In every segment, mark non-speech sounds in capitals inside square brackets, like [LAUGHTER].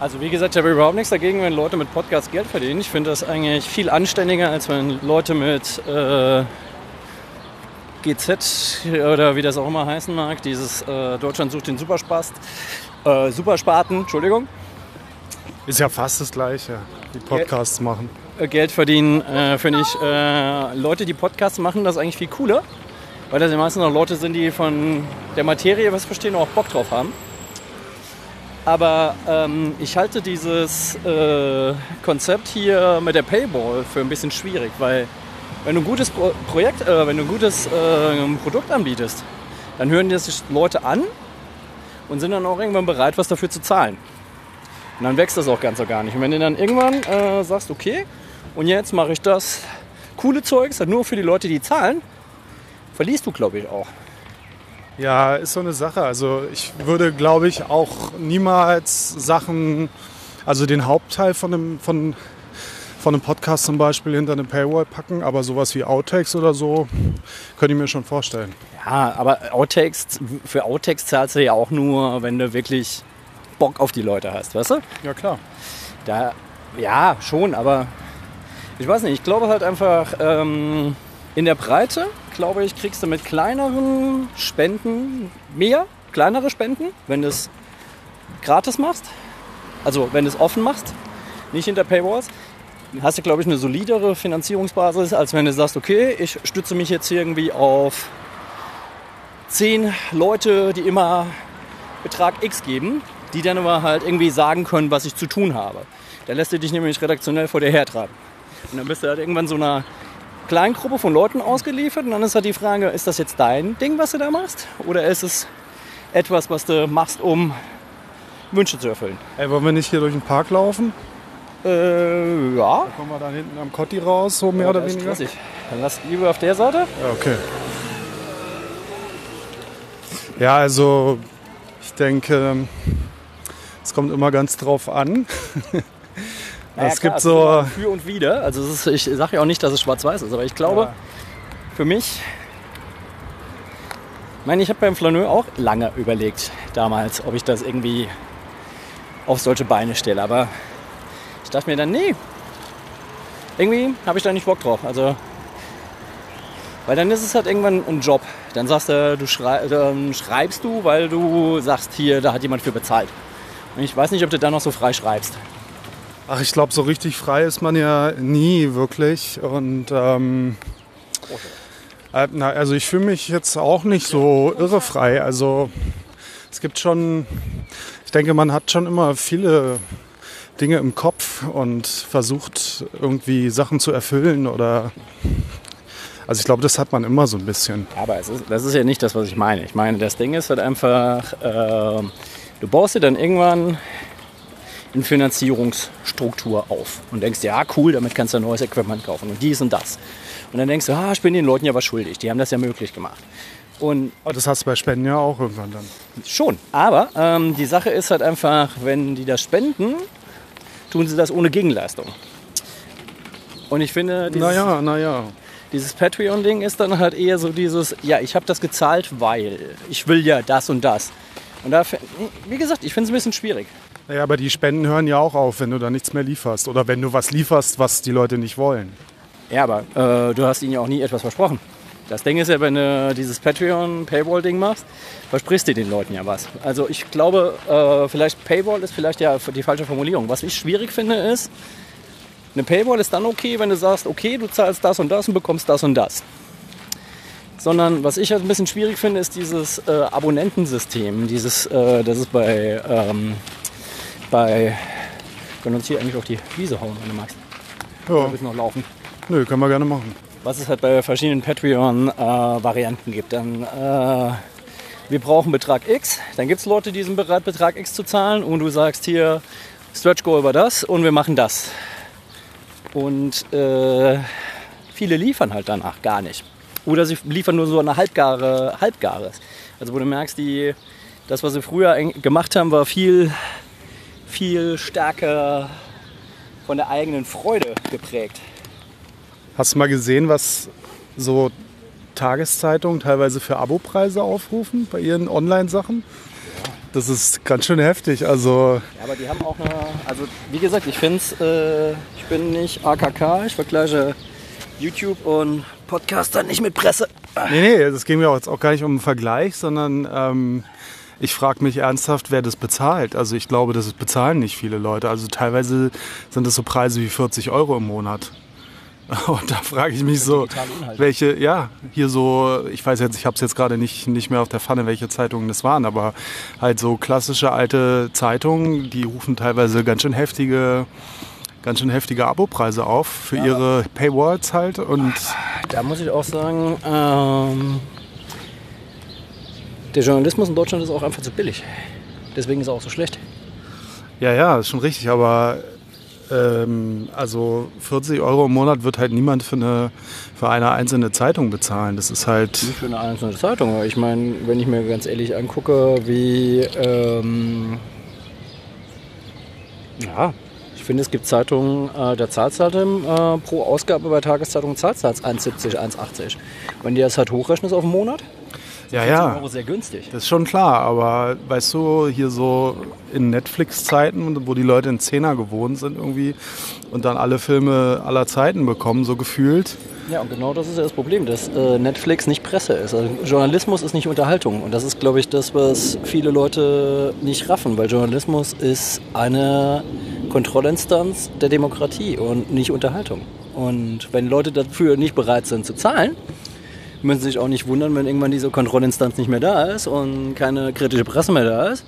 Also wie gesagt, ich habe überhaupt nichts dagegen, wenn Leute mit Podcasts Geld verdienen. Ich finde das eigentlich viel anständiger, als wenn Leute mit äh, GZ oder wie das auch immer heißen mag, dieses äh, Deutschland sucht den Superspast, äh, Superspaten, Entschuldigung, Ist ja fast das Gleiche, wie Podcasts machen. äh, Geld verdienen, äh, finde ich, äh, Leute, die Podcasts machen, das eigentlich viel cooler, weil das ja meistens noch Leute sind, die von der Materie was verstehen und auch Bock drauf haben. Aber ähm, ich halte dieses äh, Konzept hier mit der Paywall für ein bisschen schwierig, weil wenn du ein gutes Pro Projekt, äh, wenn du ein gutes äh, Produkt anbietest, dann hören dir sich Leute an und sind dann auch irgendwann bereit, was dafür zu zahlen. Und dann wächst das auch ganz so gar nicht. Und wenn du dann irgendwann äh, sagst, okay, und jetzt mache ich das coole Zeugs nur für die Leute, die zahlen, verlierst du, glaube ich, auch. Ja, ist so eine Sache. Also ich würde, glaube ich, auch niemals Sachen, also den Hauptteil von einem, von, von einem Podcast zum Beispiel hinter eine Paywall packen, aber sowas wie Outtakes oder so, könnte ich mir schon vorstellen. Ja, aber Outtakes, für Outtakes zahlst du ja auch nur, wenn du wirklich Bock auf die Leute hast, weißt du? Ja, klar. Da, ja, schon, aber ich weiß nicht, ich glaube halt einfach, ähm, in der Breite, glaube ich, kriegst du mit kleineren Spenden mehr, kleinere Spenden, wenn du es gratis machst, also wenn du es offen machst, nicht hinter Paywalls, hast du, glaube ich, eine solidere Finanzierungsbasis, als wenn du sagst, okay, ich stütze mich jetzt irgendwie auf zehn Leute, die immer Betrag X geben, die dann aber halt irgendwie sagen können, was ich zu tun habe. Da lässt du dich nämlich redaktionell vor dir hertreiben. Und dann bist du halt irgendwann so einer kleinen Gruppe von Leuten ausgeliefert und dann ist halt die Frage, ist das jetzt dein Ding, was du da machst? Oder ist es etwas, was du machst, um Wünsche zu erfüllen? Ey, wollen wir nicht hier durch den Park laufen? Äh, ja. Kommen wir da hinten am Kotti raus, so mehr oder Das ist weniger? stressig. Dann lass lieber auf der Seite. Ja, okay. Ja, also ich denke, es kommt immer ganz drauf an. [LAUGHS] Naja, es klar, gibt so, Für und Wider. Also ist, ich sage ja auch nicht, dass es schwarz-weiß ist, aber ich glaube, Ja. für mich, ich meine, ich habe beim Flaneur auch lange überlegt damals, ob ich das irgendwie auf solche Beine stelle. Aber ich dachte mir dann, nee, irgendwie habe ich da nicht Bock drauf. Also, weil dann ist es halt irgendwann ein Job. Dann sagst du, du schrei dann schreibst du, weil du sagst, hier, da hat jemand für bezahlt. Und ich weiß nicht, ob du dann noch so frei schreibst. Ach, ich glaube, so richtig frei ist man ja nie wirklich. Und ähm, äh, also ich fühle mich jetzt auch nicht so irre frei. Also es gibt schon, ich denke, man hat schon immer viele Dinge im Kopf und versucht irgendwie Sachen zu erfüllen oder also ich glaube, das hat man immer so ein bisschen. Aber ist, das ist ja nicht das, was ich meine. Ich meine, das Ding ist halt einfach, ähm, du baust dir dann irgendwann eine Finanzierungsstruktur auf und denkst, ja cool, damit kannst du ein neues Equipment kaufen und dies und das. Und dann denkst du, ah, ich bin den Leuten ja was schuldig, die haben das ja möglich gemacht. Und das hast du bei Spenden ja auch irgendwann dann. Schon, aber ähm, die Sache ist halt einfach, wenn die das spenden, tun sie das ohne Gegenleistung. Und ich finde, dieses, Naja, naja. dieses Patreon-Ding ist dann halt eher so dieses, ja, ich habe das gezahlt, weil ich will ja das und das. Und da, wie gesagt, ich finde es ein bisschen schwierig. Naja, aber die Spenden hören ja auch auf, wenn du da nichts mehr lieferst. Oder wenn du was lieferst, was die Leute nicht wollen. Ja, aber äh, du hast ihnen ja auch nie etwas versprochen. Das Ding ist ja, wenn du dieses Patreon-Paywall-Ding machst, versprichst du den Leuten ja was. Also ich glaube, äh, vielleicht Paywall ist vielleicht ja die falsche Formulierung. Was ich schwierig finde ist, eine Paywall ist dann okay, wenn du sagst, okay, du zahlst das und das und bekommst das und das. Sondern was ich halt ein bisschen schwierig finde, ist dieses äh, Abonnentensystem. Dieses, äh, das ist bei, ähm, bei, wir können uns hier eigentlich auf die Wiese hauen, wenn du magst. Ja, Wir müssen noch laufen nö, können wir gerne machen. was es halt bei verschiedenen Patreon-Varianten gibt. Dann, äh, wir brauchen Betrag X, dann gibt es Leute, die sind bereit, Betrag X zu zahlen und du sagst hier, Stretch Goal über das und wir machen das. Und äh, viele liefern halt danach gar nicht. Oder sie liefern nur so eine halbgare, halbgares. Also wo du merkst, die, das, was sie früher gemacht haben, war viel, viel stärker von der eigenen Freude geprägt. Hast du mal gesehen, was so Tageszeitungen teilweise für Abopreise aufrufen bei ihren Online-Sachen? Das ist ganz schön heftig. Also Ja, aber die haben auch eine. Also, wie gesagt, ich finde es. Äh, ich bin nicht AKK, ich vergleiche YouTube und Podcaster nicht mit Presse. Nee, nee, es ging mir auch jetzt auch gar nicht um einen Vergleich, sondern ähm, ich frage mich ernsthaft, wer das bezahlt. Also ich glaube, das bezahlen nicht viele Leute. Also teilweise sind das so Preise wie 40 Euro im Monat. [LAUGHS] Und da frage ich mich so, welche, ja, hier so, ich weiß jetzt, ich habe es jetzt gerade nicht, nicht mehr auf der Pfanne, welche Zeitungen das waren, aber halt so klassische alte Zeitungen, die rufen teilweise ganz schön heftige, ganz schön heftige Abopreise auf für ihre Paywalls halt und Da muss ich auch sagen, ähm, der Journalismus in Deutschland ist auch einfach zu billig. Deswegen ist er auch so schlecht. Ja, ja, ist schon richtig, aber ähm, also 40 Euro im Monat wird halt niemand für eine, für eine einzelne Zeitung bezahlen. Das ist halt, Nicht für eine einzelne Zeitung. aber Ich meine, wenn ich mir ganz ehrlich angucke, wie. Ähm, ja, ich finde, es gibt Zeitungen, äh, da zahlst du halt im, äh, pro Ausgabe bei Tageszeitungen zahlst du halt 1,70, 1,80. Wenn die das halt hochrechnest auf den Monat, ja, 14 ja, Euro sehr günstig. das ist schon klar, aber weißt du, hier so in Netflix-Zeiten, wo die Leute in Zehner gewohnt sind irgendwie und dann alle Filme aller Zeiten bekommen, so gefühlt. Ja, und genau das ist ja das Problem, dass äh, Netflix nicht Presse ist. Also Journalismus ist nicht Unterhaltung. Und das ist, glaube ich, das, was viele Leute nicht raffen, weil Journalismus ist eine Kontrollinstanz der Demokratie und nicht Unterhaltung. Und wenn Leute dafür nicht bereit sind zu zahlen, müssen sich auch nicht wundern, wenn irgendwann diese Kontrollinstanz nicht mehr da ist und keine kritische Presse mehr da ist.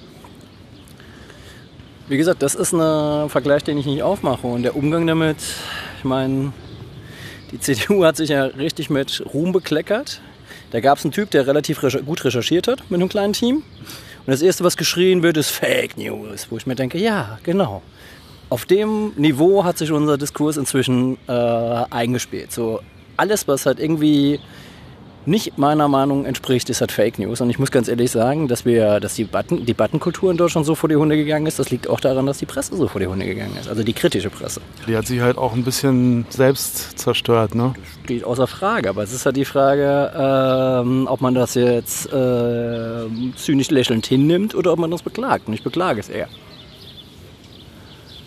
Wie gesagt, das ist ein Vergleich, den ich nicht aufmache. Und der Umgang damit, ich meine, die CDU hat sich ja richtig mit Ruhm bekleckert. Da gab es einen Typ, der relativ gut recherchiert hat mit einem kleinen Team. Und das Erste, was geschrien wird, ist Fake News. Wo ich mir denke, ja, genau. Auf dem Niveau hat sich unser Diskurs inzwischen äh, eingespielt. So alles, was halt irgendwie nicht meiner Meinung entspricht, ist halt Fake News. Und ich muss ganz ehrlich sagen, dass wir, dass die Debatten, Debattenkultur in Deutschland so vor die Hunde gegangen ist, das liegt auch daran, dass die Presse so vor die Hunde gegangen ist. Also die kritische Presse. Die hat sich halt auch ein bisschen selbst zerstört, ne? steht außer Frage. Aber es ist halt die Frage, ähm, ob man das jetzt äh, zynisch lächelnd hinnimmt oder ob man das beklagt. Und ich beklage es eher.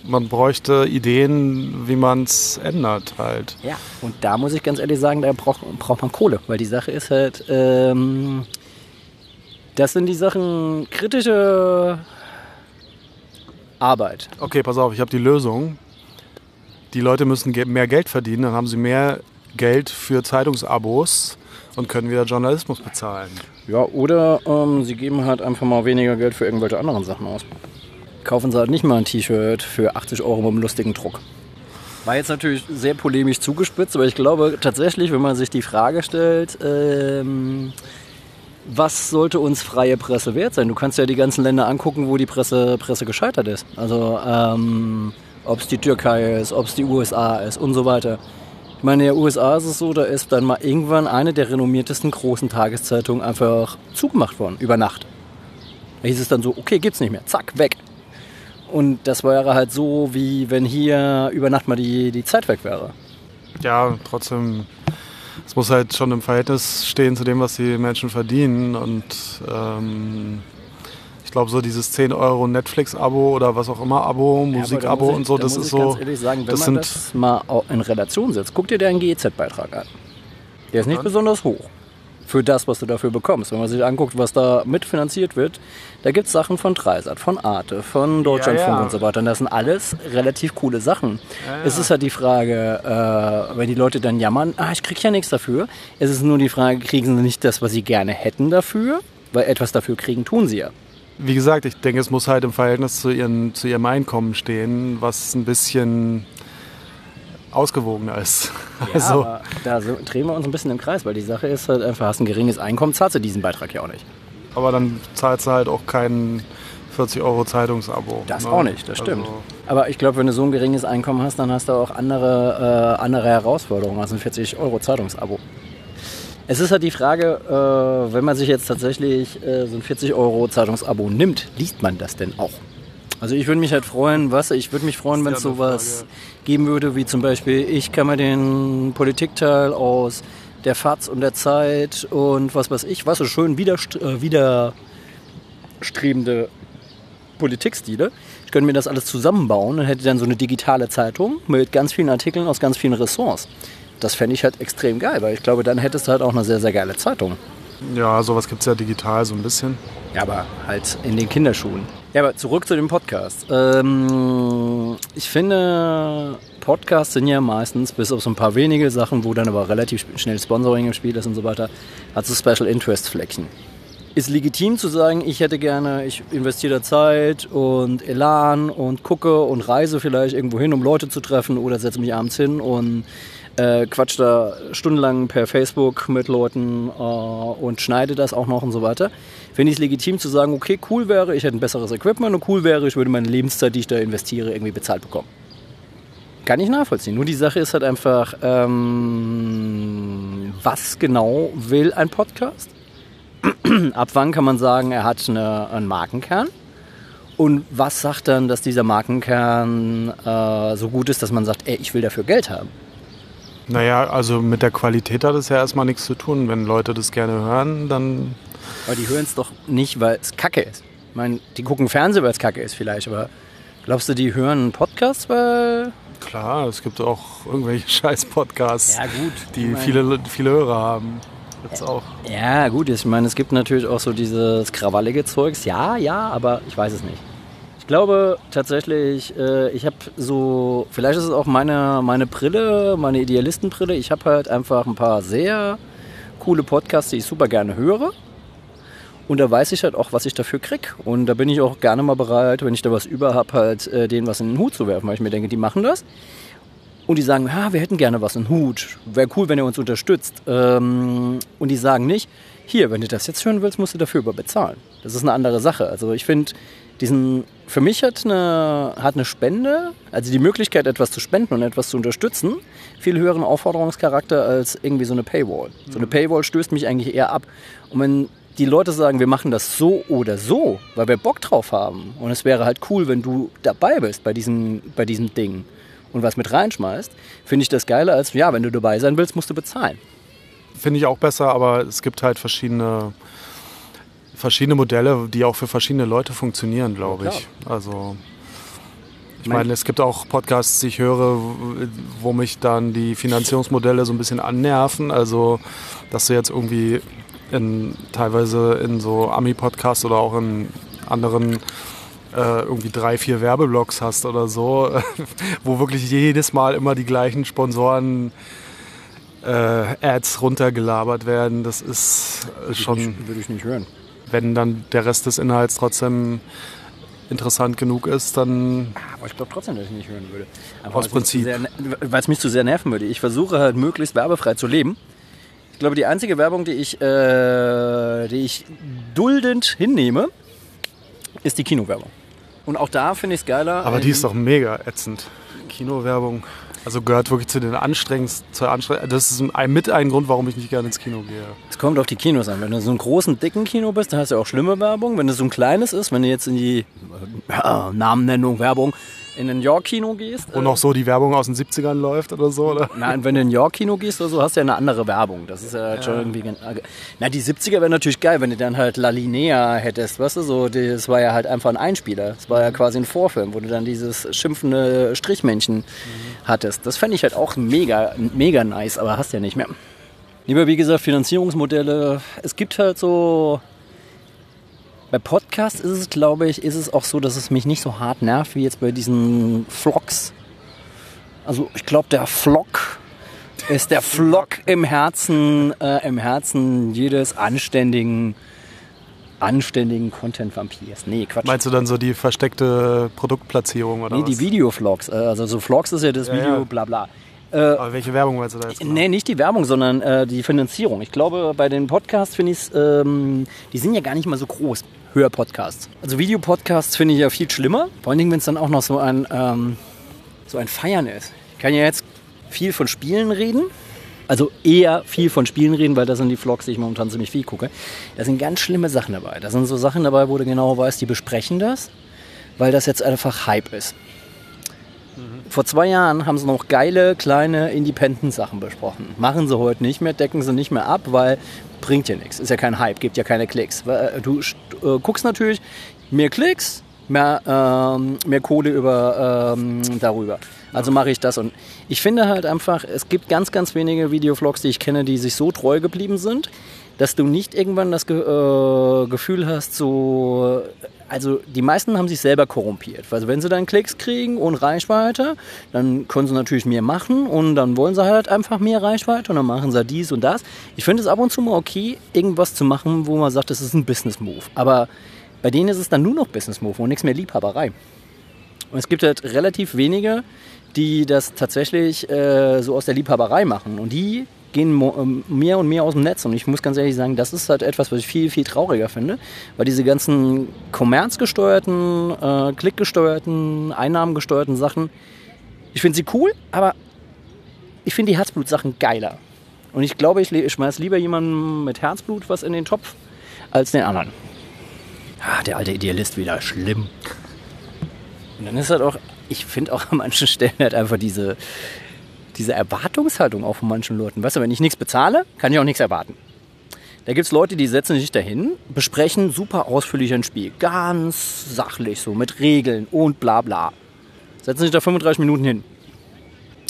Man bräuchte Ideen, wie man es ändert halt. Ja. Und da muss ich ganz ehrlich sagen, da braucht, braucht man Kohle. Weil die Sache ist halt, ähm, das sind die Sachen kritische Arbeit. Okay, pass auf, ich habe die Lösung. Die Leute müssen mehr Geld verdienen, dann haben sie mehr Geld für Zeitungsabos und können wieder Journalismus bezahlen. Ja, oder ähm, sie geben halt einfach mal weniger Geld für irgendwelche anderen Sachen aus. Kaufen sie halt nicht mal ein T-Shirt für 80 Euro mit einem lustigen Druck. War jetzt natürlich sehr polemisch zugespitzt, aber ich glaube tatsächlich, wenn man sich die Frage stellt, ähm, was sollte uns freie Presse wert sein? Du kannst ja die ganzen Länder angucken, wo die Presse, Presse gescheitert ist. Also ähm, ob es die Türkei ist, ob es die USA ist und so weiter. Ich meine, in den USA ist es so, da ist dann mal irgendwann eine der renommiertesten großen Tageszeitungen einfach zugemacht worden, über Nacht. Da hieß es dann so, okay, gibt's nicht mehr, zack, weg. Und das wäre halt so, wie wenn hier über Nacht mal die, die Zeit weg wäre. Ja, trotzdem, es muss halt schon im Verhältnis stehen zu dem, was die Menschen verdienen. Und ähm, ich glaube, so dieses 10 Euro Netflix-Abo oder was auch immer, Abo, Musik-Abo und so, da das ist ich so. ganz ehrlich sagen, wenn das man sind- das mal in Relation setzt, guck dir deinen GEZ-Beitrag an. Der ist nicht besonders hoch für das, was du dafür bekommst. Wenn man sich anguckt, was da mitfinanziert wird, da gibt es Sachen von Dreisat, von Arte, von Deutschlandfunk ja. und so weiter. Und das sind alles relativ coole Sachen. Es ist halt die Frage, äh, wenn die Leute dann jammern, ah, ich krieg ja nichts dafür. Es ist nur die Frage, kriegen sie nicht das, was sie gerne hätten dafür? Weil etwas dafür kriegen, tun sie ja. Wie gesagt, ich denke, es muss halt im Verhältnis zu, ihren, zu ihrem Einkommen stehen, was ein bisschen ausgewogener ist. Ja, also, aber da so, drehen wir uns ein bisschen im Kreis, weil die Sache ist halt einfach, hast ein geringes Einkommen, zahlst du diesen Beitrag ja auch nicht. aber dann zahlst du halt auch kein 40 Euro Zeitungsabo. Das ne? auch nicht, das stimmt. Also, Aber ich glaube, wenn du so ein geringes Einkommen hast, dann hast du auch andere, äh, andere Herausforderungen als ein 40 Euro Zeitungsabo. Es ist halt die Frage, äh, wenn man sich jetzt tatsächlich äh, so ein 40 Euro Zeitungsabo nimmt, liest man das denn auch? Also ich würde mich halt freuen, was? Ich würde mich freuen, wenn es sowas geben würde, wie zum Beispiel, ich kann mir den Politikteil aus der FAZ und der Zeit und was weiß ich, was so schön äh, widerstrebende Politikstile. Ich könnte mir das alles zusammenbauen und hätte dann so eine digitale Zeitung mit ganz vielen Artikeln aus ganz vielen Ressorts. Das fände ich halt extrem geil, weil ich glaube, dann hättest du halt auch eine sehr, sehr geile Zeitung. Ja, sowas gibt es ja digital so ein bisschen. Ja, aber halt in den Kinderschuhen. Ja, aber zurück zu dem Podcast. Ähm, ich finde, Podcasts sind ja meistens, bis auf so ein paar wenige Sachen, wo dann aber relativ schnell Sponsoring im Spiel ist und so weiter, hat so Special Interest Flecken. Ist legitim zu sagen, ich hätte gerne, ich investiere da Zeit und Elan und gucke und reise vielleicht irgendwo hin, um Leute zu treffen oder setze mich abends hin und äh, quatsch da stundenlang per Facebook mit Leuten äh, und schneide das auch noch und so weiter. Finde ich es legitim zu sagen, okay, cool wäre, ich hätte ein besseres Equipment und cool wäre, ich würde meine Lebenszeit, die ich da investiere, irgendwie bezahlt bekommen. Kann ich nachvollziehen. Nur die Sache ist halt einfach, ähm, was genau will ein Podcast? [CLEARS THROAT] Ab wann kann man sagen, er hat eine, einen Markenkern? Und was sagt dann, dass dieser Markenkern äh, so gut ist, dass man sagt, ey, ich will dafür Geld haben? Naja, also mit der Qualität hat es ja erstmal nichts zu tun. Wenn Leute das gerne hören, dann. Aber die hören es doch nicht, weil es kacke ist. Ich meine, die gucken Fernsehen, weil es kacke ist vielleicht, aber glaubst du, die hören einen Podcast, weil. Klar, es gibt auch irgendwelche [LAUGHS] Scheiß-Podcasts, Ja, gut. die meine- viele, viele Hörer haben. Jetzt auch. Ja, gut, ich meine, es gibt natürlich auch so dieses krawallige Zeugs. Ja, ja, aber ich weiß es nicht. Ich glaube tatsächlich, äh, ich habe so, vielleicht ist es auch meine, meine Brille, meine Idealistenbrille. Ich habe halt einfach ein paar sehr coole Podcasts, die ich super gerne höre. Und da weiß ich halt auch, was ich dafür krieg. Und da bin ich auch gerne mal bereit, wenn ich da was über habe, halt äh, denen was in den Hut zu werfen, weil ich mir denke, die machen das. Und die sagen, ja, wir hätten gerne was in den Hut. Wäre cool, wenn ihr uns unterstützt. Ähm, und die sagen nicht, hier, wenn du das jetzt hören willst, musst du dafür überbezahlen. Das ist eine andere Sache. Also ich finde, diesen, für mich hat eine, hat eine Spende, also die Möglichkeit, etwas zu spenden und etwas zu unterstützen, viel höheren Aufforderungscharakter als irgendwie so eine Paywall. So eine Paywall stößt mich eigentlich eher ab. Und wenn die Leute sagen, wir machen das so oder so, weil wir Bock drauf haben, und es wäre halt cool, wenn du dabei bist bei diesem, bei diesem Ding und was mit reinschmeißt, finde ich das geiler als, ja, wenn du dabei sein willst, musst du bezahlen. Finde ich auch besser, aber es gibt halt verschiedene, verschiedene Modelle, die auch für verschiedene Leute funktionieren, glaube Ja, ich. Also ich Mein- meine, es gibt auch Podcasts, die ich höre, wo mich dann die Finanzierungsmodelle so ein bisschen annerven. Also, dass du jetzt irgendwie in, teilweise in so Ami-Podcasts oder auch in anderen äh, irgendwie drei, vier Werbeblocks hast oder so, [LAUGHS] wo wirklich jedes Mal immer die gleichen Sponsoren äh, Ads runtergelabert werden. Das ist äh, schon, Würde ich nicht hören. Wenn dann der Rest des Inhalts trotzdem interessant genug ist, dann Aber ich glaube trotzdem, dass ich nicht hören würde. Einfach, Aus weil es mich zu Prinzip. sehr- Weil es mich zu sehr nerven würde. Ich versuche halt möglichst werbefrei zu leben. Ich glaube, die einzige Werbung, die ich, äh, die ich duldend hinnehme, ist die Kinowerbung. Und auch da finde ich es geiler. Aber die ist doch mega ätzend. Kinowerbung. Also gehört wirklich zu den anstrengendsten. Zur das ist ein, mit ein Grund, warum ich nicht gerne ins Kino gehe. Es kommt auf die Kinos an. Wenn du so einen großen, dicken Kino bist, dann hast du auch schlimme Werbung. Wenn du so ein kleines ist, wenn du jetzt in die äh, Namennennung, Werbung, in ein York-Kino gehst. Und auch so die Werbung aus den 70ern läuft oder so. Oder? Nein, wenn du in ein York-Kino gehst oder so, hast du ja eine andere Werbung. Das ist ja, halt schon irgendwie. gen- Na, die 70er wäre natürlich geil, wenn du dann halt La Linea hättest, weißt du, so, das war ja halt einfach ein Einspieler. Das war ja quasi ein Vorfilm, wo du dann dieses schimpfende Strichmännchen hattest. Das fände ich halt auch mega, mega nice, aber hast ja nicht mehr. Lieber, wie gesagt, Finanzierungsmodelle. Es gibt halt so. Bei Podcasts ist es, glaube ich, ist es auch so, dass es mich nicht so hart nervt wie jetzt bei diesen Vlogs. Also ich glaube, der Vlog ist der Vlog im Herzen, äh, im Herzen jedes anständigen, anständigen Content-Vampirs. Nee, Quatsch. Meinst du dann so die versteckte Produktplatzierung oder nee, was? die Videovlogs. Äh, also so Vlogs ist ja das Video, ja. bla bla. Aber welche Werbung meinst du da jetzt? genau? Nee, nicht die Werbung, sondern äh, die Finanzierung. Ich glaube, bei den Podcasts finde ich es, ähm, die sind ja gar nicht mal so groß. Hörpodcasts. Also Videopodcasts finde ich ja viel schlimmer. Vor allen Dingen, wenn es dann auch noch so ein, ähm, so ein Feiern ist. Ich kann ja jetzt viel von Spielen reden. Also eher viel von Spielen reden, weil das sind die Vlogs, die ich momentan ziemlich viel gucke. Da sind ganz schlimme Sachen dabei. Da sind so Sachen dabei, wo du genau weißt, die besprechen das, weil das jetzt einfach Hype ist. Vor zwei Jahren haben sie noch geile, kleine Independent-Sachen besprochen. Machen sie heute nicht mehr, decken sie nicht mehr ab, weil bringt ja nichts. Ist ja kein Hype, gibt ja keine Klicks. Äh, Du äh, guckst natürlich mehr Klicks, mehr, ähm, mehr Kohle über, ähm, darüber. Also mache ich das. Und ich finde halt einfach, es gibt ganz, ganz wenige Videovlogs, die ich kenne, die sich so treu geblieben sind, dass du nicht irgendwann das Ge äh, Gefühl hast, so also die meisten haben sich selber korrumpiert. Also wenn sie dann Klicks kriegen und Reichweite, dann können sie natürlich mehr machen und dann wollen sie halt einfach mehr Reichweite und dann machen sie dies und das. Ich finde es ab und zu mal okay, irgendwas zu machen, wo man sagt, das ist ein Business Move. Aber bei denen ist es dann nur noch Business Move und nichts mehr Liebhaberei. Und es gibt halt relativ wenige, die das tatsächlich äh, so aus der Liebhaberei machen. Und die gehen ähm, mehr und mehr aus dem Netz. Und ich muss ganz ehrlich sagen, das ist halt etwas, was ich viel, viel trauriger finde, weil diese ganzen kommerzgesteuerten, äh, klickgesteuerten, einnahmengesteuerten Sachen, ich finde sie cool, aber ich finde die Herzblut-Sachen geiler. Und ich glaube, ich, ich schmeiß lieber jemanden mit Herzblut was in den Topf, als den anderen. Ah, der alte Idealist wieder, schlimm. Und dann ist halt auch, ich finde auch an manchen Stellen halt einfach diese, diese Erwartungshaltung auch von manchen Leuten. Weißt du, wenn ich nichts bezahle, kann ich auch nichts erwarten. Da gibt es Leute, die setzen sich dahin, besprechen super ausführlich ein Spiel. Ganz sachlich, so mit Regeln und bla bla. Setzen sich da 35 Minuten hin.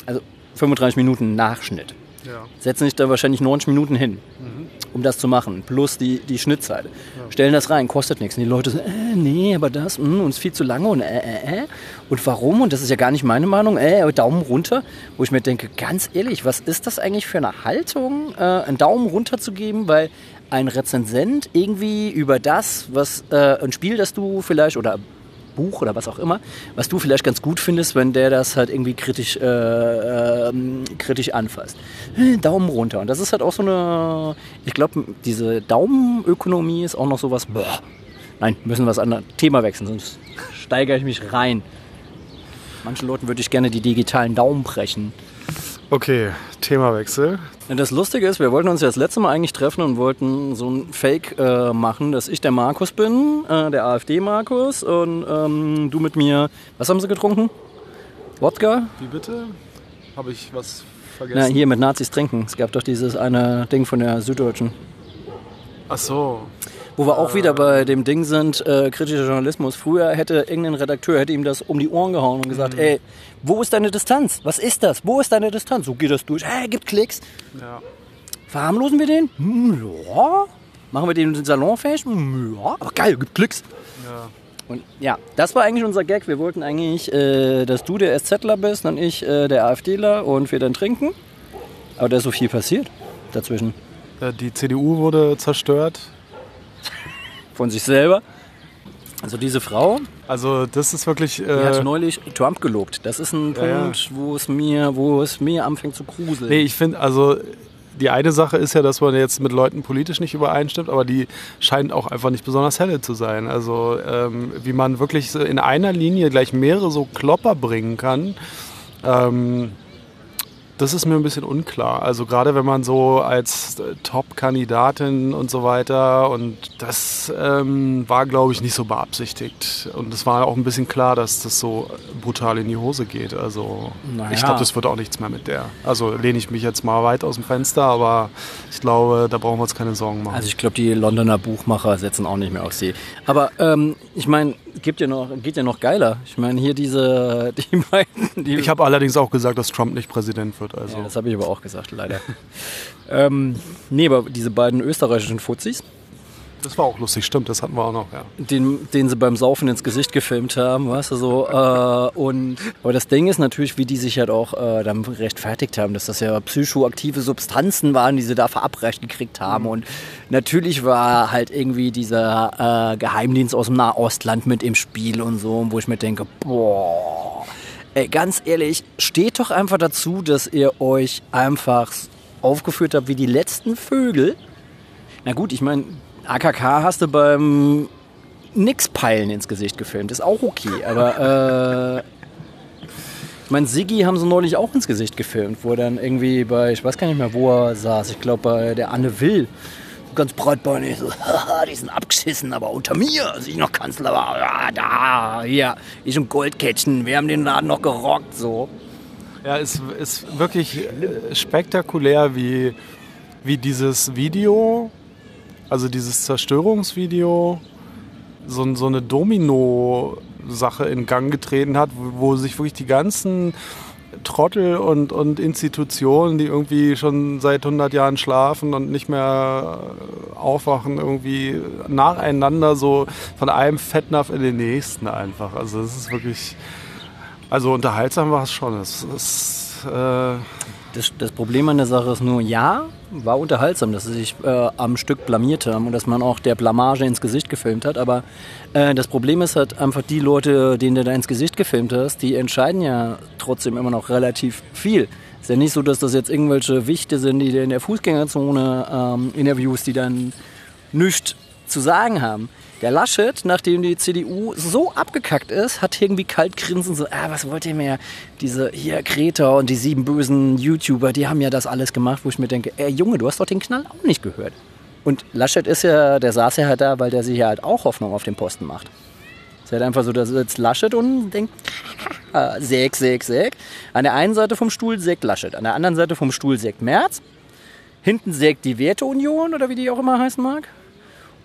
Also 35 Minuten Nachschnitt. Ja. Setzen sich da wahrscheinlich 90 Minuten hin, mhm. um das zu machen. Plus die, die Schnittzeit. Ja. Stellen das rein, kostet nichts. Und die Leute sagen, äh, nee, aber das, mh, uns viel zu lange und äh, äh, äh. Und warum? Und das ist ja gar nicht meine Meinung. Äh, Daumen runter. Wo ich mir denke, ganz ehrlich, was ist das eigentlich für eine Haltung, äh, einen Daumen runter zu geben, weil ein Rezensent irgendwie über das, was äh, ein Spiel, das du vielleicht oder Buch oder was auch immer, was du vielleicht ganz gut findest, wenn der das halt irgendwie kritisch, äh, äh, kritisch anfasst. Daumen runter. Und das ist halt auch so eine, ich glaube, diese Daumenökonomie ist auch noch sowas, boah, nein, müssen wir das andere Thema wechseln, sonst steigere ich mich rein. Manchen Leuten würde ich gerne die digitalen Daumen brechen. Okay, Themawechsel. Das Lustige ist, wir wollten uns ja das letzte Mal eigentlich treffen und wollten so ein Fake äh, machen, dass ich der Markus bin, äh, der AfD-Markus und ähm, du mit mir. Was haben sie getrunken? Wodka? Wie bitte? Habe ich was vergessen? Na, hier mit Nazis trinken. Es gab doch dieses eine Ding von der Süddeutschen. Ach so. Wo wir auch wieder bei dem Ding sind, äh, kritischer Journalismus. Früher hätte irgendein Redakteur hätte ihm das um die Ohren gehauen und gesagt, mhm. ey, wo ist deine Distanz? Was ist das? Wo ist deine Distanz? So geht das durch. Hey, gibt Klicks. Ja. Verharmlosen wir den? Hm, ja. Machen wir den salonfähig? Hm, ja. Aber geil, gibt Klicks. Ja. Und ja, das war eigentlich unser Gag. Wir wollten eigentlich, äh, dass du der SZler bist und ich äh, der AfDler und wir dann trinken. Aber da ist so viel passiert dazwischen. Äh, die CDU wurde zerstört von sich selber. Also diese Frau. Also das ist wirklich. Äh, die hat neulich Trump gelobt. Das ist ein Punkt, ja. wo es mir, wo es mir anfängt zu gruseln. Nee, ich finde, also die eine Sache ist ja, dass man jetzt mit Leuten politisch nicht übereinstimmt, aber die scheint auch einfach nicht besonders helle zu sein. Also ähm, wie man wirklich in einer Linie gleich mehrere so Klopper bringen kann. Ähm, das ist mir ein bisschen unklar. Also gerade wenn man so als äh, Top-Kandidatin und so weiter und das ähm, war, glaube ich, nicht so beabsichtigt. Und es war auch ein bisschen klar, dass das so brutal in die Hose geht. Also naja. ich glaube, das wird auch nichts mehr mit der. Also lehne ich mich jetzt mal weit aus dem Fenster, aber ich glaube, da brauchen wir uns keine Sorgen machen. Also ich glaube, die Londoner Buchmacher setzen auch nicht mehr auf sie. Aber ähm, ich meine, gibt ja noch, geht ja noch geiler. Ich meine, hier diese, [LAUGHS] die beiden. Die ich habe allerdings auch gesagt, dass Trump nicht Präsident wird. Also. Ja, das habe ich aber auch gesagt, leider. [LAUGHS] ähm, nee, aber diese beiden österreichischen Fuzis. Das war auch lustig, stimmt, das hatten wir auch noch, ja. Den, den sie beim Saufen ins Gesicht gefilmt haben, weißt du so. Äh, und, aber das Ding ist natürlich, wie die sich halt auch äh, dann rechtfertigt haben, dass das ja psychoaktive Substanzen waren, die sie da verabreicht gekriegt haben. Mhm. Und natürlich war halt irgendwie dieser äh, Geheimdienst aus dem Nahostland mit im Spiel und so, wo ich mir denke, boah, ey, ganz ehrlich, steht doch einfach dazu, dass ihr euch einfach aufgeführt habt wie die letzten Vögel. Na gut, ich meine, AKK hast du beim Nix-Peilen ins Gesicht gefilmt. Ist auch okay, aber. Äh, ich Siggi haben sie neulich auch ins Gesicht gefilmt, wo er dann irgendwie bei, ich weiß gar nicht mehr, wo er saß, ich glaube bei der Anne Will, ganz breitbeinig, so, [LAUGHS] die sind abgeschissen, aber unter mir, als ich noch Kanzler war, ja, da, hier, ich und Goldkettchen, wir haben den Laden noch gerockt, so. Ja, es ist wirklich spektakulär, wie, wie dieses Video also dieses Zerstörungsvideo so, so eine Domino-Sache in Gang getreten hat, wo, sich wirklich die ganzen Trottel und, und Institutionen, die irgendwie schon seit 100 Jahren schlafen und nicht mehr aufwachen, irgendwie nacheinander so von einem Fettnapf in den nächsten einfach. Also das ist wirklich, also unterhaltsam war es schon. Es ist, äh das, das, Problem an der Sache ist nur, ja, war unterhaltsam, dass sie sich äh, am Stück blamiert haben und dass man auch der Blamage ins Gesicht gefilmt hat. Aber äh, das Problem ist halt einfach die Leute, denen du da ins Gesicht gefilmt hast, die entscheiden ja trotzdem immer noch relativ viel. Ist ja nicht so, dass das jetzt irgendwelche Wichte sind, die in der Fußgängerzone ähm, Interviews, die dann nichts zu sagen haben. Der Laschet, nachdem die CDU so abgekackt ist, hat irgendwie kalt grinsen, so, ah, was wollt ihr mehr? Diese hier Greta und die sieben bösen YouTuber, die haben ja das alles gemacht, wo ich mir denke, ey Junge, du hast doch den Knall auch nicht gehört. Und Laschet ist ja, der saß ja halt da, weil der sich ja halt auch Hoffnung auf den Posten macht. Es ist halt einfach so, da sitzt Laschet und denkt, ah, säg, säg, säg. An der einen Seite vom Stuhl sägt Laschet, an der anderen Seite vom Stuhl sägt Merz. Hinten sägt die Werteunion oder wie die auch immer heißen mag.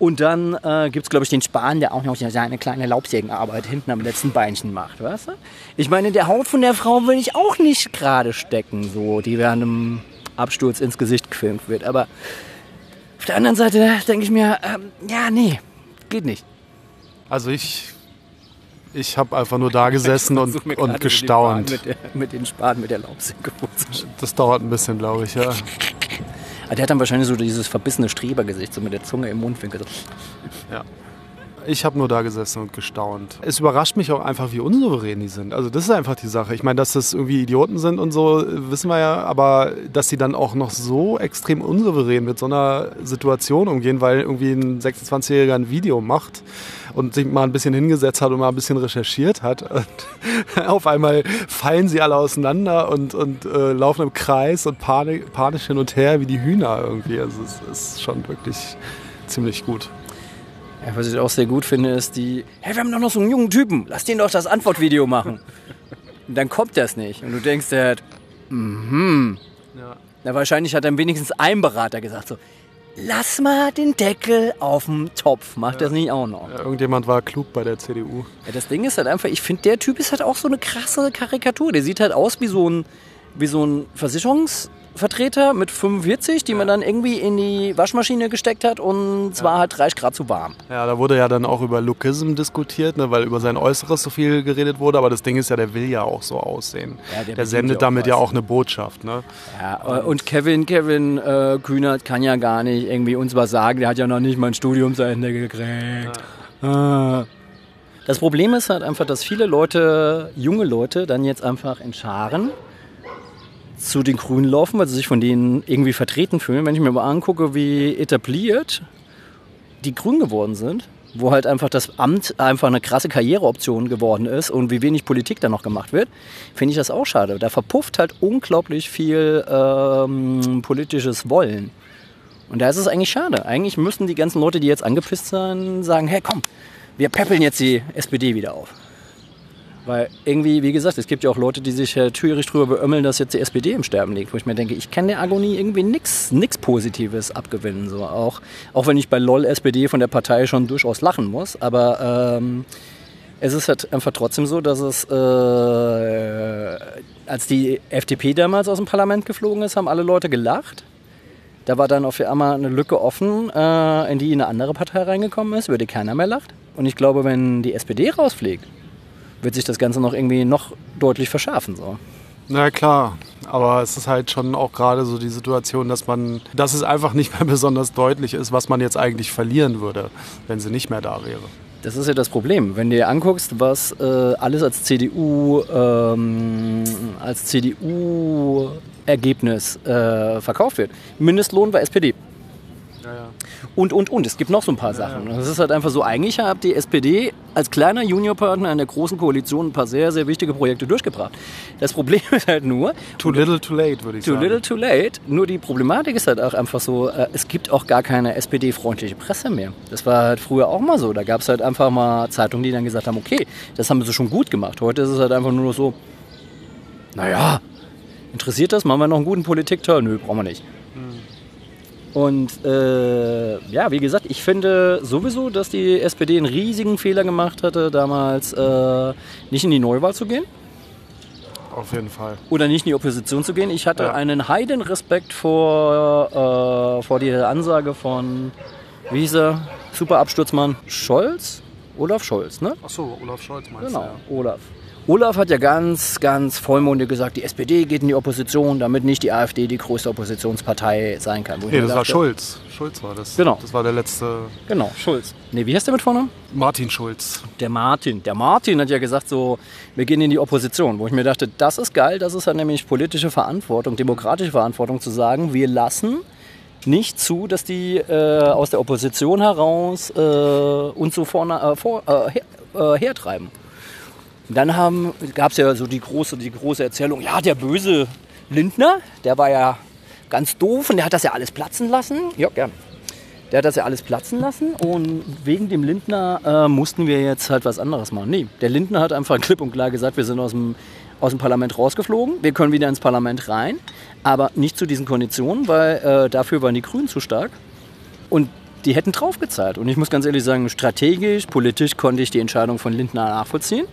Und dann äh, gibt es, glaube ich, den Spahn, der auch noch seine kleine Laubsägenarbeit hinten am letzten Beinchen macht, weißt du? Ich meine, der Haut von der Frau will ich auch nicht gerade stecken, so, die während einem Absturz ins Gesicht gefilmt wird. Aber auf der anderen Seite denke ich mir, ähm, ja, nee, geht nicht. Also ich, ich habe einfach nur da gesessen und, und gestaunt. Mit, der, mit den Spaten, mit der Laubsäge. Das dauert ein bisschen, glaube ich, ja. [LAUGHS] Aber der hat dann wahrscheinlich so dieses verbissene Strebergesicht, so mit der Zunge im Mundwinkel. Ja. Ich habe nur da gesessen und gestaunt. Es überrascht mich auch einfach, wie unsouverän die sind. Also das ist einfach die Sache. Ich meine, dass das irgendwie Idioten sind und so, wissen wir ja, aber dass sie dann auch noch so extrem unsouverän mit so einer Situation umgehen, weil irgendwie ein 26-Jähriger ein Video macht und sich mal ein bisschen hingesetzt hat und mal ein bisschen recherchiert hat. Und [LAUGHS] auf einmal fallen sie alle auseinander und, und äh, laufen im Kreis und panik, panisch hin und her wie die Hühner irgendwie. Also es ist schon wirklich ziemlich gut. Ja, was ich auch sehr gut finde, ist die, hey, wir haben doch noch so einen jungen Typen, lass den doch das Antwortvideo machen. und dann kommt das nicht. Und du denkst, der hat, mhm. Ja. Na, wahrscheinlich hat dann wenigstens ein Berater gesagt, so, lass mal den Deckel auf dem Topf. Macht ja. das nicht auch noch? Ja, irgendjemand war klug bei der CDU. Ja, das Ding ist halt einfach, ich finde, der Typ ist halt auch so eine krasse Karikatur. Der sieht halt aus wie so ein, wie so ein Versicherungs- Vertreter mit 45, die ja. man dann irgendwie in die Waschmaschine gesteckt hat und es war halt 30 Grad zu warm. Ja, da wurde ja dann auch über Lookism diskutiert, ne, weil über sein Äußeres so viel geredet wurde, aber das Ding ist ja, der will ja auch so aussehen. Ja, der, der sendet damit ja auch eine Botschaft. Ne? Ja, und Kevin, Kevin äh, Kühnert kann ja gar nicht irgendwie uns was sagen, der hat ja noch nicht mal ein Studium zu Ende gekriegt. Ah. Das Problem ist halt einfach, dass viele Leute, junge Leute, dann jetzt einfach in Scharen zu den Grünen laufen, weil sie sich von denen irgendwie vertreten fühlen. Wenn ich mir mal angucke, wie etabliert die Grünen geworden sind, wo halt einfach das Amt einfach eine krasse Karriereoption geworden ist und wie wenig Politik da noch gemacht wird, finde ich das auch schade. Da verpufft halt unglaublich viel ähm, politisches Wollen. Und da ist es eigentlich schade. Eigentlich müssten die ganzen Leute, die jetzt angepisst sind, sagen, hey komm, wir peppeln jetzt die SPD wieder auf. Weil irgendwie, wie gesagt, es gibt ja auch Leute, die sich äh, türisch drüber beömmeln, dass jetzt die SPD im Sterben liegt. Wo ich mir denke, ich kann der Agonie irgendwie nichts Positives abgewinnen. So. Auch, auch wenn ich bei LOL SPD von der Partei schon durchaus lachen muss. Aber ähm, es ist halt einfach trotzdem so, dass es, äh, als die FDP damals aus dem Parlament geflogen ist, haben alle Leute gelacht. Da war dann auf einmal eine Lücke offen, äh, in die eine andere Partei reingekommen ist, über die keiner mehr lacht. Und ich glaube, wenn die SPD rausfliegt, wird sich das Ganze noch irgendwie noch deutlich verschärfen. So. Na klar, aber es ist halt schon auch gerade so die Situation, dass man, dass es einfach nicht mehr [LAUGHS] besonders deutlich ist, was man jetzt eigentlich verlieren würde, wenn sie nicht mehr da wäre. Das ist ja das Problem. Wenn du dir anguckst, was äh, alles als CDU ähm, als CDU-Ergebnis äh, verkauft wird. Mindestlohn war SPD. Ja, ja und, und, und. Es gibt noch so ein paar Sachen. Es ist halt einfach so, eigentlich hat die SPD als kleiner Juniorpartner in der großen Koalition ein paar sehr, sehr wichtige Projekte durchgebracht. Das Problem [LAUGHS] ist halt nur... Too little too late, würde ich too sagen. Too little too late. Nur die Problematik ist halt auch einfach so, äh, es gibt auch gar keine SPD-freundliche Presse mehr. Das war halt früher auch mal so. Da gab es halt einfach mal Zeitungen, die dann gesagt haben, okay, das haben sie schon gut gemacht. Heute ist es halt einfach nur noch so, naja, interessiert das? Machen wir noch einen guten Politikteil? Nö, brauchen wir nicht. Und äh, ja, wie gesagt, ich finde sowieso, dass die SPD einen riesigen Fehler gemacht hatte, damals äh, nicht in die Neuwahl zu gehen. Auf jeden Fall. Oder nicht in die Opposition zu gehen. Ich hatte Ja. einen heiden Respekt vor, äh, vor der Ansage von, wie hieß er, Superabsturzmann Scholz? Olaf Scholz, ne? Achso, Olaf Scholz meinst Genau, Olaf. Olaf hat ja ganz, ganz vollmundig gesagt, die SPD geht in die Opposition, damit nicht die AfD die größte Oppositionspartei sein kann. Wo Nee, das war dachte, Schulz. Schulz war das. Genau. Das war der letzte Genau, Schulz. Nee, wie heißt der mit Vornamen? Martin Schulz. Der Martin. Der Martin hat ja gesagt, so, wir gehen in die Opposition. Wo ich mir dachte, das ist geil, das ist halt nämlich politische Verantwortung, demokratische Verantwortung zu sagen, wir lassen nicht zu, dass die äh, aus der Opposition heraus äh, uns so vorne, äh, vor, äh, her, äh, hertreiben. Und dann gab es ja so die große, die große Erzählung, ja, der böse Lindner, der war ja ganz doof und der hat das ja alles platzen lassen. Ja, gern. Der hat das ja alles platzen lassen und wegen dem Lindner äh, mussten wir jetzt halt was anderes machen. Nee, der Lindner hat einfach klipp und klar gesagt, wir sind aus dem, aus dem Parlament rausgeflogen, wir können wieder ins Parlament rein, aber nicht zu diesen Konditionen, weil äh, dafür waren die Grünen zu stark und die hätten draufgezahlt. Und ich muss ganz ehrlich sagen, strategisch, politisch konnte ich die Entscheidung von Lindner nachvollziehen.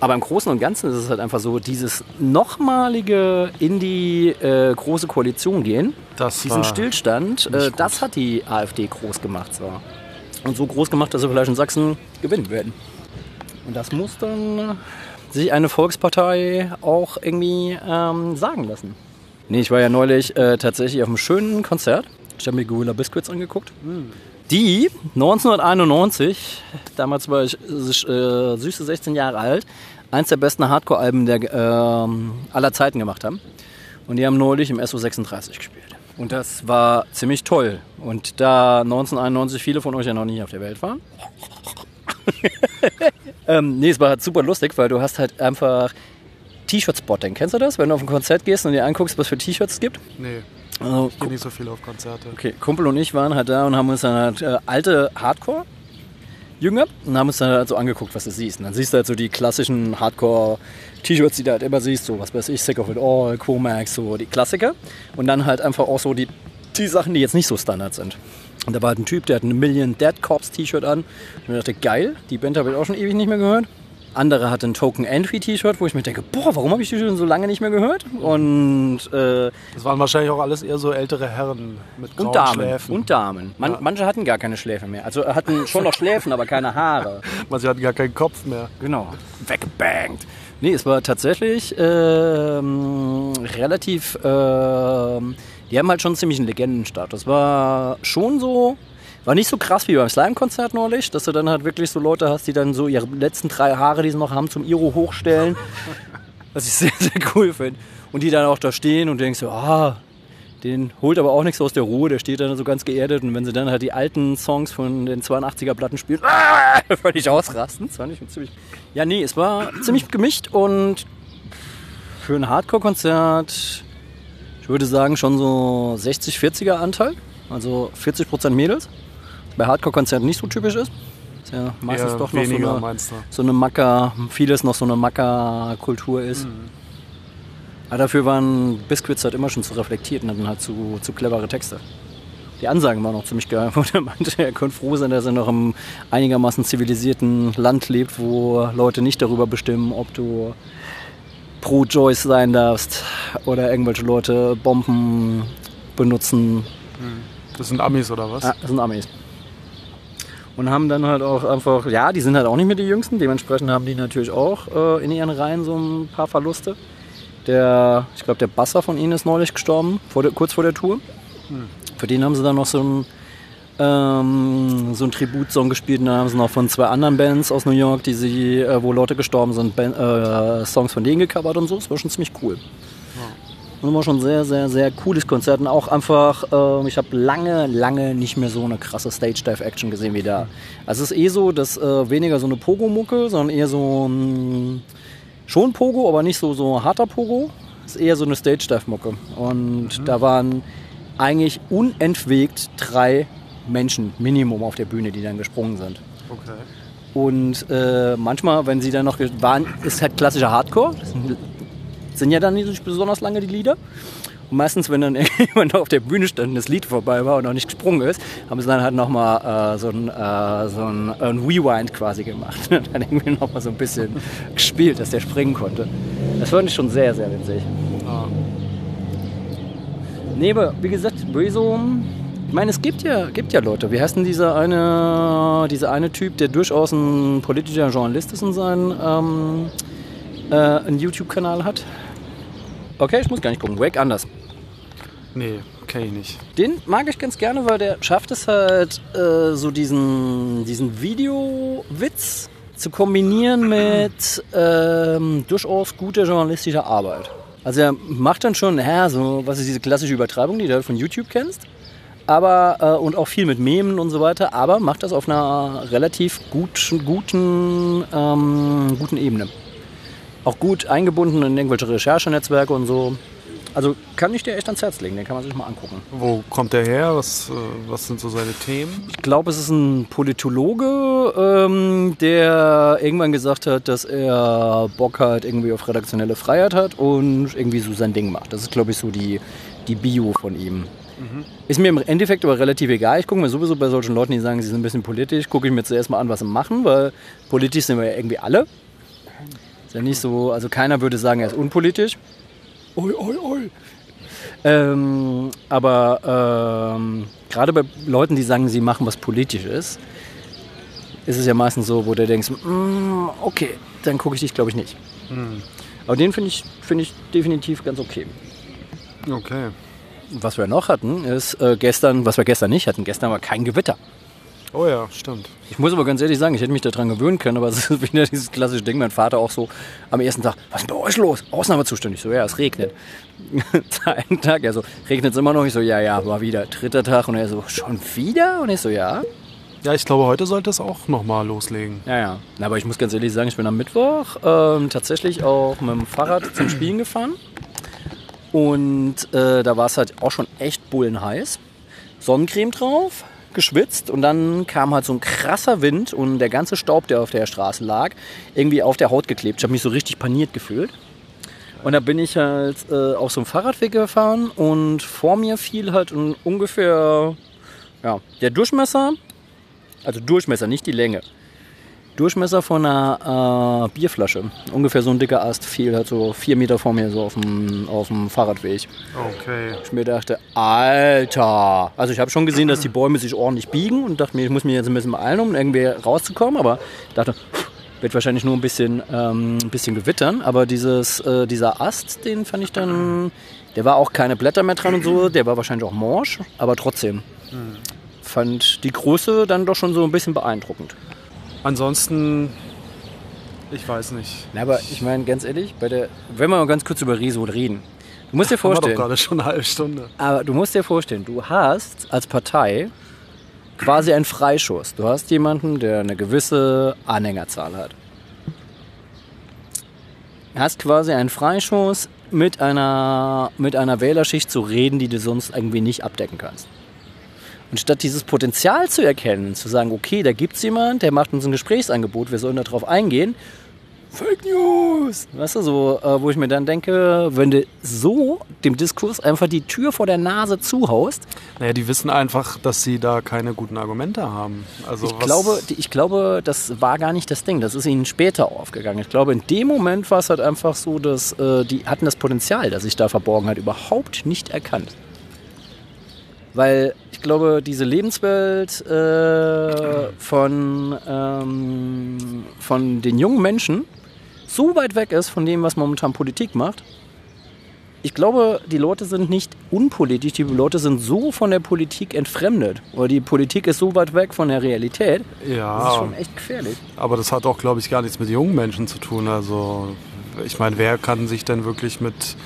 Aber im Großen und Ganzen ist es halt einfach so, dieses nochmalige in die äh, große Koalition gehen, Das diesen Stillstand, äh, das hat die AfD groß gemacht. So. Und so groß gemacht, dass sie vielleicht in Sachsen gewinnen werden. Und das muss dann äh, sich eine Volkspartei auch irgendwie ähm, sagen lassen. Nee, ich war ja neulich äh, tatsächlich auf einem schönen Konzert. Ich habe mir Gorilla Biscuits angeguckt. Die 1991, damals war ich äh, süße 16 Jahre alt, eins der besten Hardcore-Alben der, ähm, aller Zeiten gemacht haben. Und die haben neulich im SO36 gespielt. Und das war ziemlich toll. Und da 1991 viele von euch ja noch nie auf der Welt waren. [LAUGHS] ähm, nee, es war halt super lustig, weil du hast halt einfach T-Shirt-Spotting. Kennst du das? Wenn du auf ein Konzert gehst und dir anguckst, was für T-Shirts es gibt? Nee, Also, ich gehe nicht so viel auf Konzerte. Okay, Kumpel und ich waren halt da und haben uns dann halt äh, alte Hardcore Jünger und haben uns dann halt so angeguckt, was du siehst. Und dann siehst du halt so die klassischen Hardcore-T-Shirts, die du halt immer siehst, so was weiß ich, Sick of It All, Comax, so die Klassiker. Und dann halt einfach auch so die, die Sachen, die jetzt nicht so Standard sind. Und da war halt ein Typ, der hat ein Million Dead Corps T-Shirt an. Und ich dachte, geil, die Band habe ich auch schon ewig nicht mehr gehört. Andere hat ein Token Entry T-Shirt, wo ich mir denke, boah, warum habe ich die schon so lange nicht mehr gehört? Und äh, Das waren wahrscheinlich auch alles eher so ältere Herren mit grauen und Damen. Schläfen. Und Damen. Man, Manche hatten gar keine Schläfe mehr. Also hatten schon noch Schläfen, aber keine Haare. [LAUGHS] Manche hatten gar keinen Kopf mehr. Genau. Weggebangt. Nee, es war tatsächlich ähm, relativ. Ähm, die haben halt schon ziemlich einen Legendenstatus. War schon so. War nicht so krass wie beim Slime-Konzert neulich, dass du dann halt wirklich so Leute hast, die dann so ihre letzten drei Haare, die sie noch haben, zum Iro hochstellen. [LAUGHS] was ich sehr, sehr cool finde. Und die dann auch da stehen und denkst so, ah, den holt aber auch nichts aus der Ruhe, der steht dann so ganz geerdet und wenn sie dann halt die alten Songs von den 82er Platten spielen, ah, [LAUGHS] völlig ausrasten. Das fand ich ziemlich. Ja, nee, es war ziemlich gemischt und für ein Hardcore-Konzert, ich würde sagen, schon so 60-40er Anteil. Also 40% Mädels. Bei Hardcore-Konzerten nicht so typisch ist. Ist ja meistens Eher doch noch so weniger, eine, meinst du? so eine Macker, vieles noch so eine Macker-Kultur ist. Aber dafür waren Biscuits halt immer schon zu reflektiert und hatten halt zu, zu clevere Texte. Die Ansagen waren auch ziemlich geil, [LAUGHS] wo der meinte, er könnte froh sein, dass er noch im einigermaßen zivilisierten Land lebt, wo Leute nicht darüber bestimmen, ob du pro Joyce sein darfst oder irgendwelche Leute Bomben benutzen. Das sind Amis oder was? Ah, das sind Amis. Und haben dann halt auch einfach, ja, die sind halt auch nicht mehr die Jüngsten, dementsprechend haben die natürlich auch äh, in ihren Reihen so ein paar Verluste. Der, ich glaube, der Basser von ihnen ist neulich gestorben, vor der, kurz vor der Tour. Für den haben sie dann noch so ein, ähm, so ein Tributsong gespielt und dann haben sie noch von zwei anderen Bands aus New York, die sie, äh, wo Leute gestorben sind, Ban äh, Songs von denen gecovert und so. Das war schon ziemlich cool. Und war schon ein sehr, sehr, sehr cooles Konzert. Und auch einfach, ähm, ich habe lange, lange nicht mehr so eine krasse Stage-Dive-Action gesehen wie da. Also es ist eh so, dass äh, weniger so eine Pogo-Mucke, sondern eher so ein, schon Pogo, aber nicht so, so harter Pogo. Es ist eher so eine Stage-Dive-Mucke. Und da waren eigentlich unentwegt drei Menschen Minimum auf der Bühne, die dann gesprungen sind. Okay. Und äh, manchmal, wenn sie dann noch waren, ist halt klassischer Hardcore. Das sind, ja dann nicht besonders lange die Lieder. Und meistens, wenn dann [LAUGHS] irgendjemand auf der Bühne stand und das Lied vorbei war und noch nicht gesprungen ist, haben sie dann halt nochmal äh, so ein, äh, so ein, äh, ein Rewind quasi gemacht. [LAUGHS] Und dann irgendwie nochmal so ein bisschen gespielt, dass der springen konnte. Das fand ich schon sehr, sehr witzig. Ja. Nee, aber wie gesagt, Rezo, ich meine, es gibt ja, gibt ja Leute. Wie heißt denn dieser eine, dieser eine Typ, der durchaus ein politischer Journalist ist und seinen ähm, äh, einen YouTube-Kanal hat? Okay, ich muss gar nicht gucken. Wake anders. Nee, kenne ich nicht. Den mag ich ganz gerne, weil der schafft es halt, äh, so diesen, diesen Videowitz zu kombinieren mit ähm, durchaus guter journalistischer Arbeit. Also er macht dann schon, ja, so, was ist diese klassische Übertreibung, die du halt von YouTube kennst, aber äh, und auch viel mit Memen und so weiter, aber macht das auf einer relativ guten, guten, ähm, guten Ebene. Auch gut eingebunden in irgendwelche Recherchenetzwerke und so. Also kann ich dir echt ans Herz legen, den kann man sich mal angucken. Wo kommt der her? Was, äh, was sind so seine Themen? Ich glaube, es ist ein Politologe, ähm, der irgendwann gesagt hat, dass er Bock hat, irgendwie auf redaktionelle Freiheit hat und irgendwie so sein Ding macht. Das ist, glaube ich, so die, die Bio von ihm. Ist mir im Endeffekt aber relativ egal. Ich gucke mir sowieso bei solchen Leuten, die sagen, sie sind ein bisschen politisch, gucke ich mir zuerst mal an, was sie machen, weil politisch sind wir ja irgendwie alle. Ist ja nicht so, also keiner würde sagen, er ist unpolitisch. Oi, oi, oi. Ähm, aber ähm, gerade bei Leuten, die sagen, sie machen was Politisches, ist es ja meistens so, wo du denkst, mm, okay, dann gucke ich dich, glaube ich, nicht. Aber den finde ich, finde ich definitiv ganz okay. Okay. Was wir noch hatten, ist äh, gestern, was wir gestern nicht hatten, gestern war kein Gewitter. Oh ja, stimmt. Ich muss aber ganz ehrlich sagen, ich hätte mich daran gewöhnen können, aber [LAUGHS] es ist wieder dieses klassische Ding. Mein Vater auch so am ersten Tag, was ist bei euch los? Ausnahmezustand. Ich so, ja, es regnet. [LAUGHS] Zweiten Tag, er so, regnet es immer noch? Ich so, ja, ja, war wieder. Dritter Tag und er so, schon wieder? Und ich so, ja. Ja, ich glaube, heute sollte es auch nochmal loslegen. Ja, ja. Na, aber ich muss ganz ehrlich sagen, ich bin am Mittwoch ähm, tatsächlich auch mit dem Fahrrad zum Spielen gefahren. Und äh, da war es halt auch schon echt bullenheiß. Sonnencreme drauf, geschwitzt und dann kam halt so ein krasser Wind und der ganze Staub, der auf der Straße lag, irgendwie auf der Haut geklebt. Ich habe mich so richtig paniert gefühlt. Und da bin ich halt äh, auf so einem Fahrradweg gefahren und vor mir fiel halt un ungefähr ja, der Durchmesser, also Durchmesser, nicht die Länge. Durchmesser von einer äh, Bierflasche. Ungefähr so ein dicker Ast fiel halt so vier Meter vor mir so auf dem, auf dem Fahrradweg. Okay. Ich mir dachte, Alter. Also ich habe schon gesehen, dass die Bäume sich ordentlich biegen und dachte mir, ich muss mich jetzt ein bisschen beeilen, um irgendwie rauszukommen. Aber ich dachte, wird wahrscheinlich nur ein bisschen, ähm, ein bisschen gewittern. Aber dieses, äh, dieser Ast, den fand ich dann, der war auch keine Blätter mehr dran und so. Der war wahrscheinlich auch morsch, aber trotzdem. Fand die Größe dann doch schon so ein bisschen beeindruckend. Ansonsten, ich weiß nicht. Na, aber ich meine, ganz ehrlich, bei der, wenn wir mal ganz kurz über Riso reden. Du musst dir [LAUGHS] Haben wir doch vorstellen, gerade schon eine halbe Stunde. aber du musst dir vorstellen, du hast als Partei quasi einen Freischuss. Du hast jemanden, der eine gewisse Anhängerzahl hat. Du hast quasi einen Freischuss mit einer, mit einer Wählerschicht zu reden, die du sonst irgendwie nicht abdecken kannst. Und statt dieses Potenzial zu erkennen, zu sagen, okay, da gibt's jemand, der macht uns ein Gesprächsangebot, wir sollen darauf eingehen, Fake News! Weißt du, so, äh, wo ich mir dann denke, wenn du so dem Diskurs einfach die Tür vor der Nase zuhaust, Naja, die wissen einfach, dass sie da keine guten Argumente haben. Also ich glaube, ich glaube, das war gar nicht das Ding. Das ist ihnen später aufgegangen. Ich glaube, in dem Moment war es halt einfach so, dass äh, die hatten das Potenzial, das sich da verborgen hat, überhaupt nicht erkannt. Weil ich glaube, diese Lebenswelt äh, von, ähm, von den jungen Menschen so weit weg ist von dem, was momentan Politik macht. Ich glaube, die Leute sind nicht unpolitisch, die Leute sind so von der Politik entfremdet. Oder die Politik ist so weit weg von der Realität. Das ist ja, schon echt gefährlich. aber das hat auch, glaube ich, gar nichts mit jungen Menschen zu tun. Also, ich meine, wer kann sich denn wirklich mit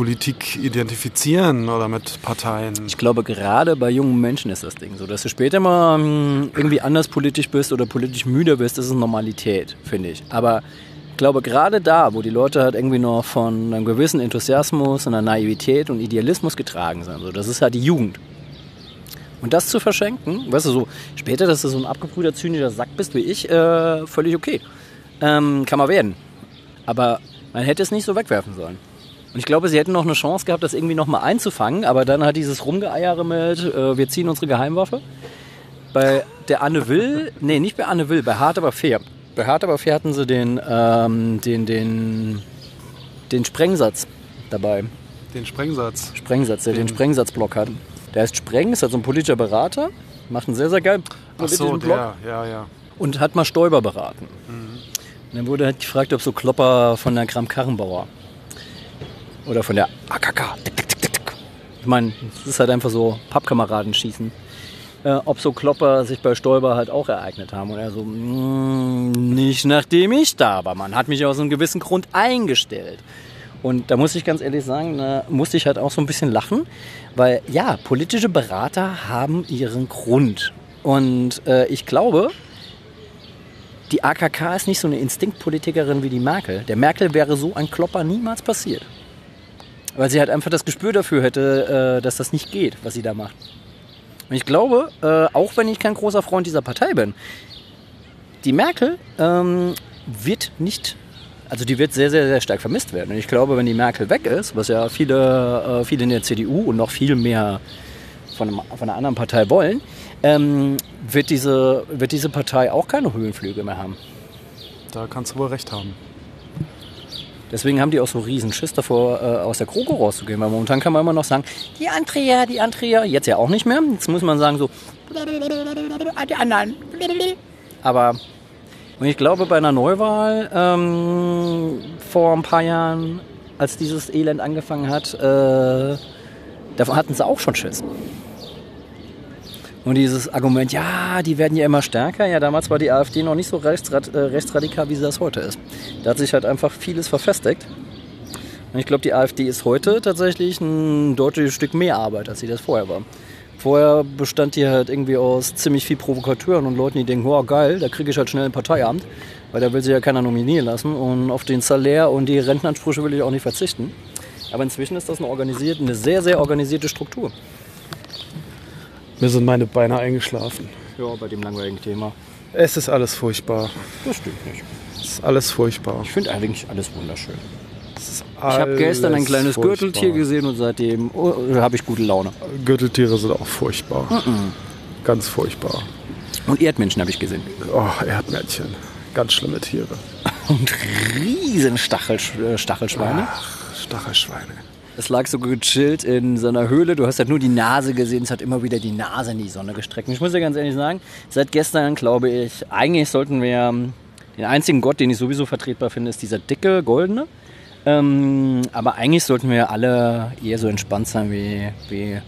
Politik identifizieren oder mit Parteien? Ich glaube, gerade bei jungen Menschen ist das Ding so, dass du später mal hm, irgendwie anders politisch bist oder politisch müde bist, das ist Normalität, finde ich. Aber ich glaube, gerade da, wo die Leute halt irgendwie noch von einem gewissen Enthusiasmus, einer Naivität und Idealismus getragen sind, so, das ist halt die Jugend. Und das zu verschenken, weißt du, so später, dass du so ein abgebrühter, zynischer Sack bist wie ich, äh, völlig okay. Ähm, kann man werden. Aber man hätte es nicht so wegwerfen sollen. Und ich glaube, sie hätten noch eine Chance gehabt, das irgendwie nochmal einzufangen, aber dann hat dieses Rumgeeiere mit, äh, wir ziehen unsere Geheimwaffe. Bei der Anne Will, nee, nicht bei Anne Will, bei Hart aber fair. Bei Hart aber fair hatten sie den, ähm, den, den, den Sprengsatz dabei. Den Sprengsatz. Sprengsatz, der den, den Sprengsatzblock hat. Der heißt Spreng, ist halt so ein politischer Berater, macht einen sehr, sehr geilen politischen Ach so, Blog. Der, ja, ja. Und hat mal Stoiber beraten. Mhm. Und dann wurde halt gefragt, ob so Klopper von der Kram-Karrenbauer oder von der AKK. Ich meine, es ist halt einfach so Pappkameraden schießen. Äh, ob so Klopper sich bei Stoiber halt auch ereignet haben. Und er so, mm, nicht nachdem ich da war. Man hat mich aus einem gewissen Grund eingestellt. Und da muss ich ganz ehrlich sagen, da musste ich halt auch so ein bisschen lachen, weil ja, politische Berater haben ihren Grund. Und äh, ich glaube, die AKK ist nicht so eine Instinktpolitikerin wie die Merkel. Der Merkel wäre so ein Klopper niemals passiert. Weil sie halt einfach das Gespür dafür hätte, äh, dass das nicht geht, was sie da macht. Und ich glaube, äh, auch wenn ich kein großer Freund dieser Partei bin, die Merkel ähm, wird nicht also die wird sehr, sehr, sehr stark vermisst werden. Und ich glaube, wenn die Merkel weg ist, was ja viele, äh, viele in der CDU und noch viel mehr von, einem, von einer anderen Partei wollen, ähm, wird, diese, wird diese Partei auch keine Höhenflüge mehr haben. Da kannst du wohl recht haben. Deswegen haben die auch so riesen Schiss davor, äh, aus der Kroko rauszugehen. Weil momentan kann man immer noch sagen, die Andrea, die Andrea. Jetzt ja auch nicht mehr. Jetzt muss man sagen so, die anderen. Aber und ich glaube, bei einer Neuwahl ähm, vor ein paar Jahren, als dieses Elend angefangen hat, äh, davon hatten sie auch schon Schiss. Und dieses Argument, ja, die werden ja immer stärker. Ja, damals war die AfD noch nicht so rechtsrad, äh, rechtsradikal, wie sie das heute ist. Da hat sich halt einfach vieles verfestigt. Und ich glaube, die AfD ist heute tatsächlich ein deutliches Stück mehr Arbeit, als sie das vorher war. Vorher bestand die halt irgendwie aus ziemlich viel Provokateuren und Leuten, die denken, oh geil, da kriege ich halt schnell ein Parteiamt, weil da will sich ja keiner nominieren lassen und auf den Salär und die Rentenansprüche will ich auch nicht verzichten. Aber inzwischen ist das eine organisierte, eine sehr, sehr organisierte Struktur. Mir sind meine Beine eingeschlafen. Ja, bei dem langweiligen Thema. Es ist alles furchtbar. Das stimmt nicht. Es ist alles furchtbar. Ich finde eigentlich alles wunderschön. Ich habe gestern ein kleines furchtbar. Gürteltier gesehen und seitdem oh, habe ich gute Laune. Gürteltiere sind auch furchtbar. Mm -mm. Ganz furchtbar. Und Erdmännchen habe ich gesehen. Oh, Erdmännchen. Ganz schlimme Tiere. [LAUGHS] Und riesen Stachel, äh, Stachelschweine. Ach, Stachelschweine. Es lag so gechillt in seiner Höhle. Du hast halt nur die Nase gesehen. Es hat immer wieder die Nase in die Sonne gestreckt. Ich muss dir ganz ehrlich sagen, seit gestern glaube ich, eigentlich sollten wir ähm, den einzigen Gott, den ich sowieso vertretbar finde, ist dieser dicke, goldene. Ähm, aber eigentlich sollten wir alle eher so entspannt sein wie, wie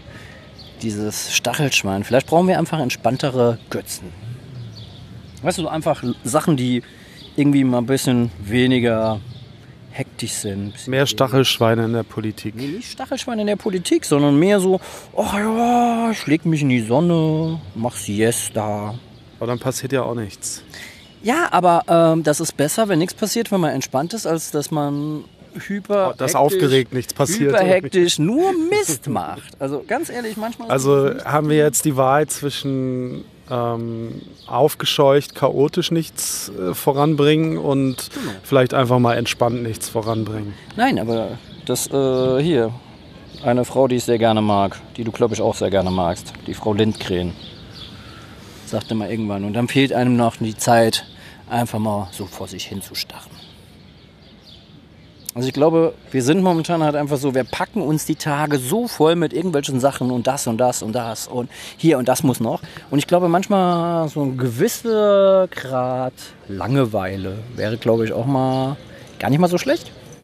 dieses Stachelschwein. Vielleicht brauchen wir einfach entspanntere Götzen. Weißt du, einfach Sachen, die irgendwie mal ein bisschen weniger hektisch sind. Mehr Stachelschweine in der Politik. Nee, nicht Stachelschweine in der Politik, sondern mehr so, oh ja, ich leg mich in die Sonne, mach Siesta. Aber dann passiert ja auch nichts. Ja, aber ähm, das ist besser, wenn nichts passiert, wenn man entspannt ist, als dass man hyper. Oh, das aufgeregt nichts passiert. Hyperhektisch nur Mist macht. Also ganz ehrlich, manchmal. Also haben wir jetzt die Wahl zwischen ähm, aufgescheucht, chaotisch nichts äh, voranbringen und genau. vielleicht einfach mal entspannt nichts voranbringen. Nein, aber das äh, hier, eine Frau, die ich sehr gerne mag, die du glaube ich auch sehr gerne magst, die Frau Lindgren, sagte mal irgendwann. Und dann fehlt einem noch die Zeit, einfach mal so vor sich hinzustarren. Also ich glaube, wir sind momentan halt einfach so, wir packen uns die Tage so voll mit irgendwelchen Sachen und das und das und das und hier und das muss noch. Und ich glaube, manchmal so ein gewisser Grad Langeweile wäre, glaube ich, auch mal gar nicht mal so schlecht.